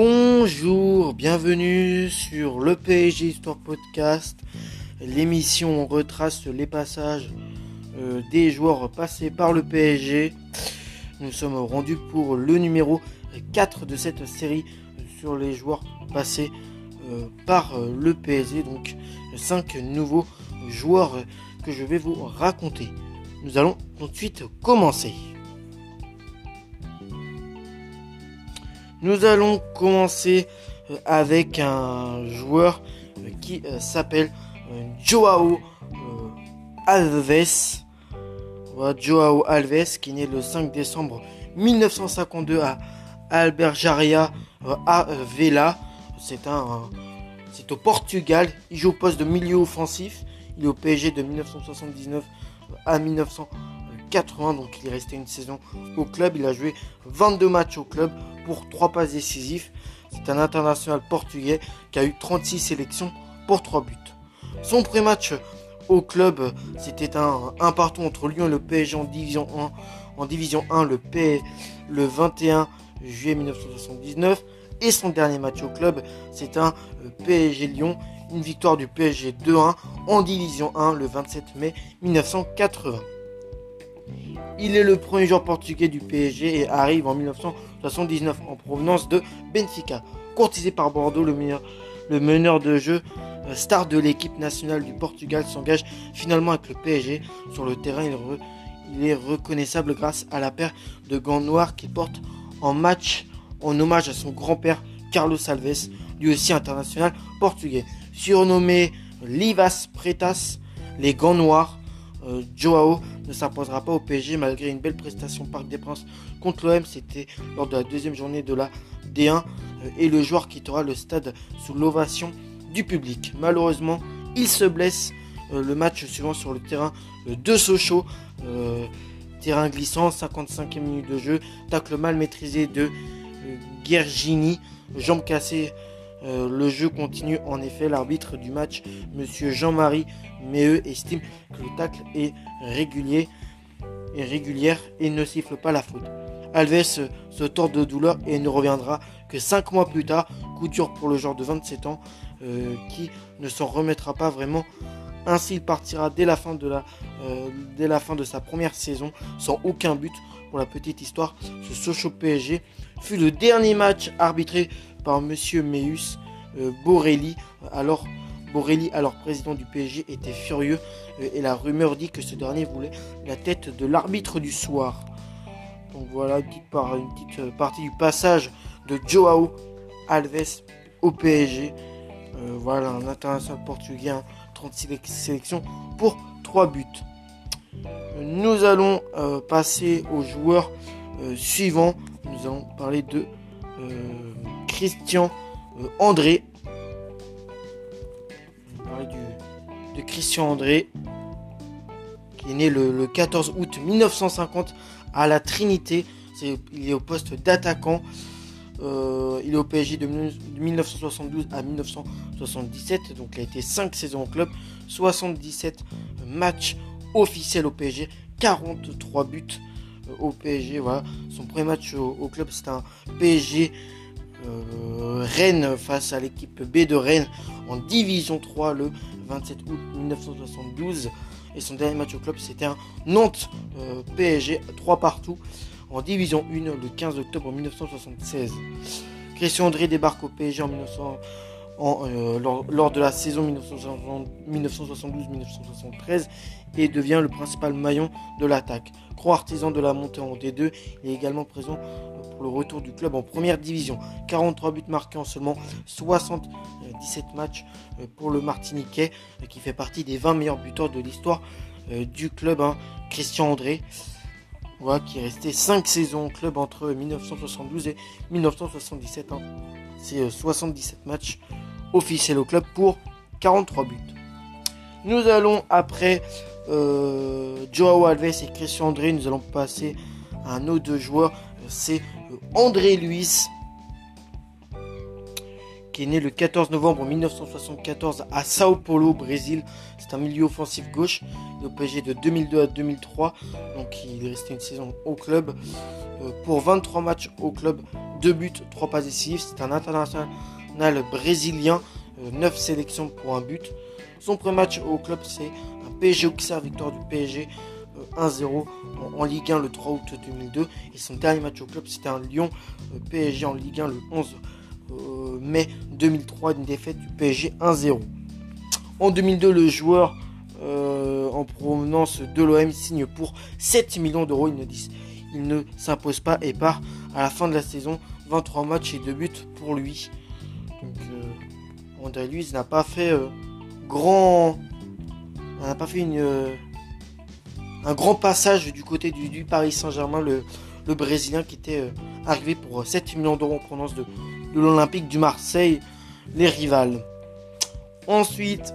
Bonjour, bienvenue sur le PSG Histoire Podcast, l'émission retrace les passages euh, des joueurs passés par le PSG. Nous sommes rendus pour le numéro 4 de cette série sur les joueurs passés euh, par euh, le PSG, donc 5 nouveaux joueurs que je vais vous raconter. Nous allons tout de suite commencer. Nous allons commencer euh, avec un joueur euh, qui euh, s'appelle Joao Alves. Joao Alves qui est né le 5 décembre 1952 à Albergaria à Vela. C'est un, c'est au Portugal. Il joue au poste de milieu offensif. Il est au PSG de 1979 à 1900. 80, donc il est resté une saison au club. Il a joué 22 matchs au club pour 3 passes décisifs. C'est un international portugais qui a eu 36 sélections pour 3 buts. Son pré-match au club, c'était un, un partout entre Lyon et le PSG en division 1. En division 1, le, le 21 juillet 1979. Et son dernier match au club, c'est un euh, PSG Lyon, une victoire du PSG 2-1 en division 1 le 27 mai 1980. Il est le premier joueur portugais du PSG et arrive en 1979 en provenance de Benfica. Courtisé par Bordeaux, le, meneur de jeu, euh, star de l'équipe nationale du Portugal, s'engage finalement avec le PSG. Sur le terrain, il, est reconnaissable grâce à la paire de gants noirs qu'il porte en match en hommage à son grand-père Carlos Alves, lui aussi international portugais. Surnommé Livas Pretas, les gants noirs, euh, Joao ne s'imposera pas au PSG malgré une belle prestation Parc des Princes contre l'OM. C'était lors de la deuxième journée de la D1 euh, et le joueur quittera le stade sous l'ovation du public. Malheureusement, il se blesse euh, le match suivant sur le terrain de Sochaux. terrain glissant, 55e minute de jeu, tacle mal maîtrisé de Gergini, jambe cassée euh, le jeu continue en effet. L'arbitre du match, Monsieur Jean-Marie Méheux, estime que le tacle est régulier et ne siffle pas la faute. Alves se tord de douleur et ne reviendra que 5 mois plus tard. Coup dur pour le joueur de 27 ans euh, qui ne s'en remettra pas vraiment. Ainsi, il partira dès la, fin de euh, dès la fin de sa première saison sans aucun but. Pour la petite histoire, ce Sochaux PSG fut le dernier match arbitré par Monsieur Meus euh, Borelli. Alors, Borelli, alors président du PSG, était furieux euh, et la rumeur dit que ce dernier voulait la tête de l'arbitre du soir. Donc voilà une petite, une petite euh, partie du passage de Joao Alves au PSG. voilà un international portugais, 36 sélections pour 3 buts. Nous allons passer aux joueurs suivants. Nous allons parler de Christian euh, André. de Christian André, qui est né le, 14 août 1950 à la Trinité. il est au poste d'attaquant. Euh, il est au PSG de 1972 à 1977, donc il a été 5 saisons au club, 77 matchs officiels au PSG, 43 buts euh, au PSG. Voilà. Son premier match au, au club, c'est un PSG euh, Rennes face à l'équipe B de Rennes en Division 3 le 27 août 1972. Et son dernier match au club, c'était un Nantes euh, PSG 3 partout en Division 1 le 15 octobre 1976. Christian André débarque au PSG en 1900, euh, lors, de la saison 1972-1973 et devient le principal maillon de l'attaque. Gros artisan de la montée en D2, il est également présent le retour du club en première division. 43 buts marqués en seulement 77 matchs euh, pour le Martiniquais euh, qui fait partie des 20 meilleurs buteurs de l'histoire du club. Hein. Christian André. Voilà, qui est resté 5 saisons au club entre 1972 et 1977. Hein. C'est 77 matchs officiel au club pour 43 buts. Nous allons après euh, Joao Alves et Christian André, nous allons passer à un autre joueur, c'est euh, André Luis, qui est né le 14 novembre 1974 à Sao Paulo, Brésil. C'est un milieu offensif gauche, au PSG de 2002 à 2003, donc il est resté une saison au club. Euh, pour 23 matchs au club, 2 buts, 3 passes décisives. C'est un international brésilien, 9 sélections pour un but. Son premier match au club, c'est un PSG Auxerre, victoire du PSG 1-0 en, Ligue 1 le 3 août 2002. Et son dernier match au club, c'était un Lyon PSG en Ligue 1 le 11 mai 2003, une défaite du PSG 1-0. En 2002, le joueur euh, en provenance de l'OM signe pour 7 millions d'euros. Il ne, s'impose pas et part à la fin de la saison. 23 matchs et 2 buts pour lui. Donc euh, André Luiz n'a pas fait euh, grand. n'a pas fait une, un grand passage du côté du, Paris Saint-Germain, le, Brésilien qui était arrivé pour 7 millions d'euros en provenance de, l'Olympique du Marseille, les rivales. Ensuite,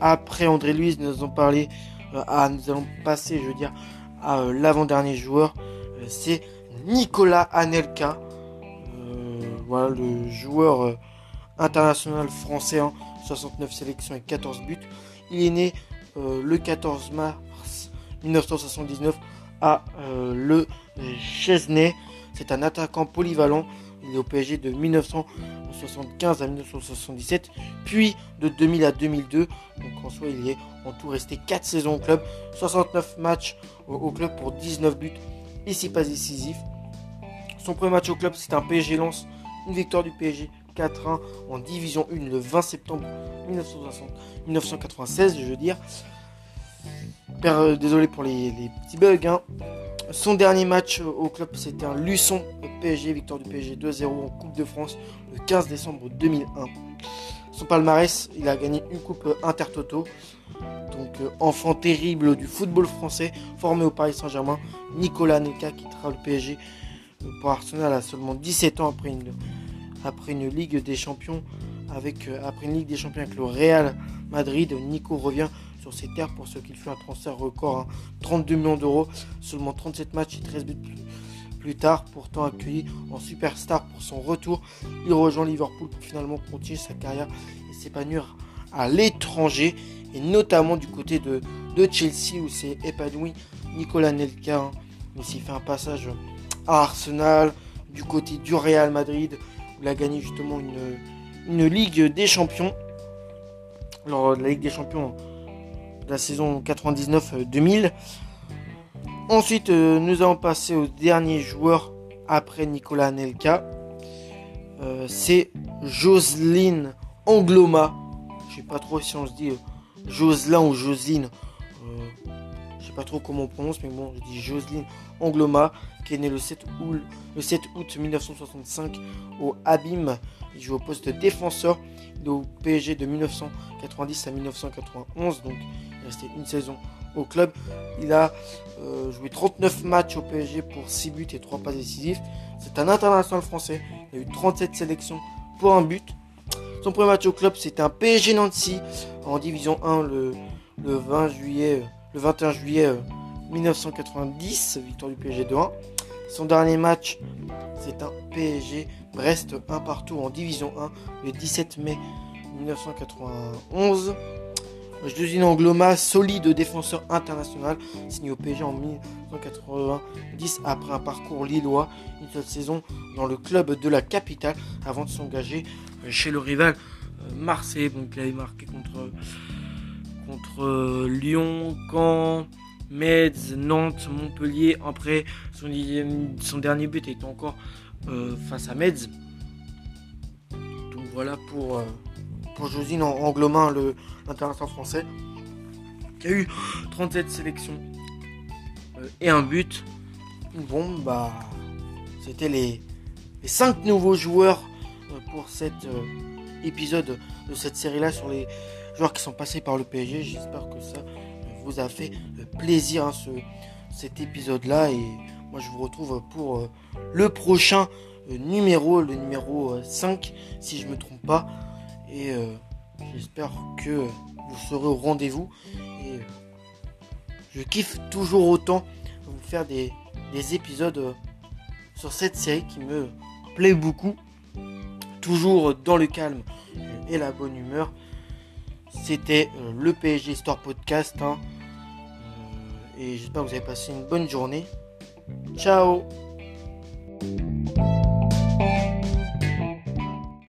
après André Luiz, nous allons parler, euh, nous allons passer, je veux dire, à euh, l'avant-dernier joueur. Euh, c'est Nicolas Anelka. voilà, le joueur international français, 69 hein, sélections et 14 buts. Il est né le 14 mars 1979 à Le Chesnay. C'est un attaquant polyvalent il est au PSG de 1975 à 1977, puis de 2000 à 2002. Donc en soi, il est en tout resté 4 saisons au club, 69 matchs au, club pour 19 buts et 6 passes décisifs. Son premier match au club, c'est un PSG Lance, une victoire du PSG 4-1 en Division 1 le 20 septembre 1996, je veux dire. Euh, désolé pour les, petits bugs. Hein. Son dernier match au club, c'était un Luçon PSG, victoire du PSG 2-0 en Coupe de France le 15 décembre 2001. Son palmarès, il a gagné une Coupe Intertoto. Donc, euh, enfant terrible du football français, formé au Paris Saint-Germain, Nicolas Neka quittera le PSG pour Arsenal à seulement 17 ans après une, Ligue des Champions avec, euh, après une Ligue des Champions avec le Real Madrid. Nico revient sur ses terres pour ce qu'il fait un transfert record, 32 hein. millions d'euros, seulement 37 matchs et 13 buts plus tard, pourtant accueilli en superstar pour son retour, il rejoint Liverpool pour finalement continuer sa carrière et s'épanouir à l'étranger, et notamment du côté de, de Chelsea où s'est épanoui Nicolas Nelka. Hein. Il s'est fait un passage à Arsenal, du côté du Real Madrid, où il a gagné justement une, une Ligue des Champions. Alors, la Ligue des Champions la saison 99-2000. Ensuite, euh, nous allons passer au dernier joueur après Nicolas Nelka. Euh, c'est Joseline Angloma. Je sais pas trop si on se dit euh, Joselin ou Josine. je sais pas trop comment on prononce, mais bon, je dis Joseline Angloma, qui est né le 7 août, le 7 août 1965 au Abim. Il joue au poste de défenseur. Il au PSG de 1990 à 1991, donc resté une saison au club. Il a euh, joué 39 matchs au PSG pour 6 buts et 3 passes décisives. C'est un international français. Il a eu 37 sélections pour un but. Son premier match au club, c'était un PSG Nancy en division 1 le, le 20 juillet, le 21 juillet 1990, euh, victoire du PSG 2-1. Son dernier match, c'est un PSG Brest 1 partout en division 1 le 17 mai 1991. Josine Angloma, solide défenseur international, signé au PSG en 1990 après un parcours lillois, une seule saison dans le club de la capitale avant de s'engager chez le rival euh, Marseille. Donc il avait marqué contre, contre euh, Lyon, Caen, Metz, Nantes, Montpellier. Après son, son dernier but était encore euh, face à Metz. Donc voilà pour pour Josine Anglomin, l'international français, qui a eu 37 sélections euh, et un but. Bon, bah, c'était les, les 5 nouveaux joueurs euh, pour cet euh, épisode de cette série-là sur les joueurs qui sont passés par le PSG. J'espère que ça vous a fait plaisir hein, ce, cet épisode-là. Et moi, je vous retrouve pour le prochain numéro, le numéro 5, si je ne me trompe pas. Et euh, j'espère que vous serez au rendez-vous. Et euh, je kiffe toujours autant vous faire des, épisodes euh, sur cette série qui me plaît beaucoup. Toujours dans le calme et la bonne humeur. C'était le PSG Store Podcast. Hein. et j'espère que vous avez passé une bonne journée. Ciao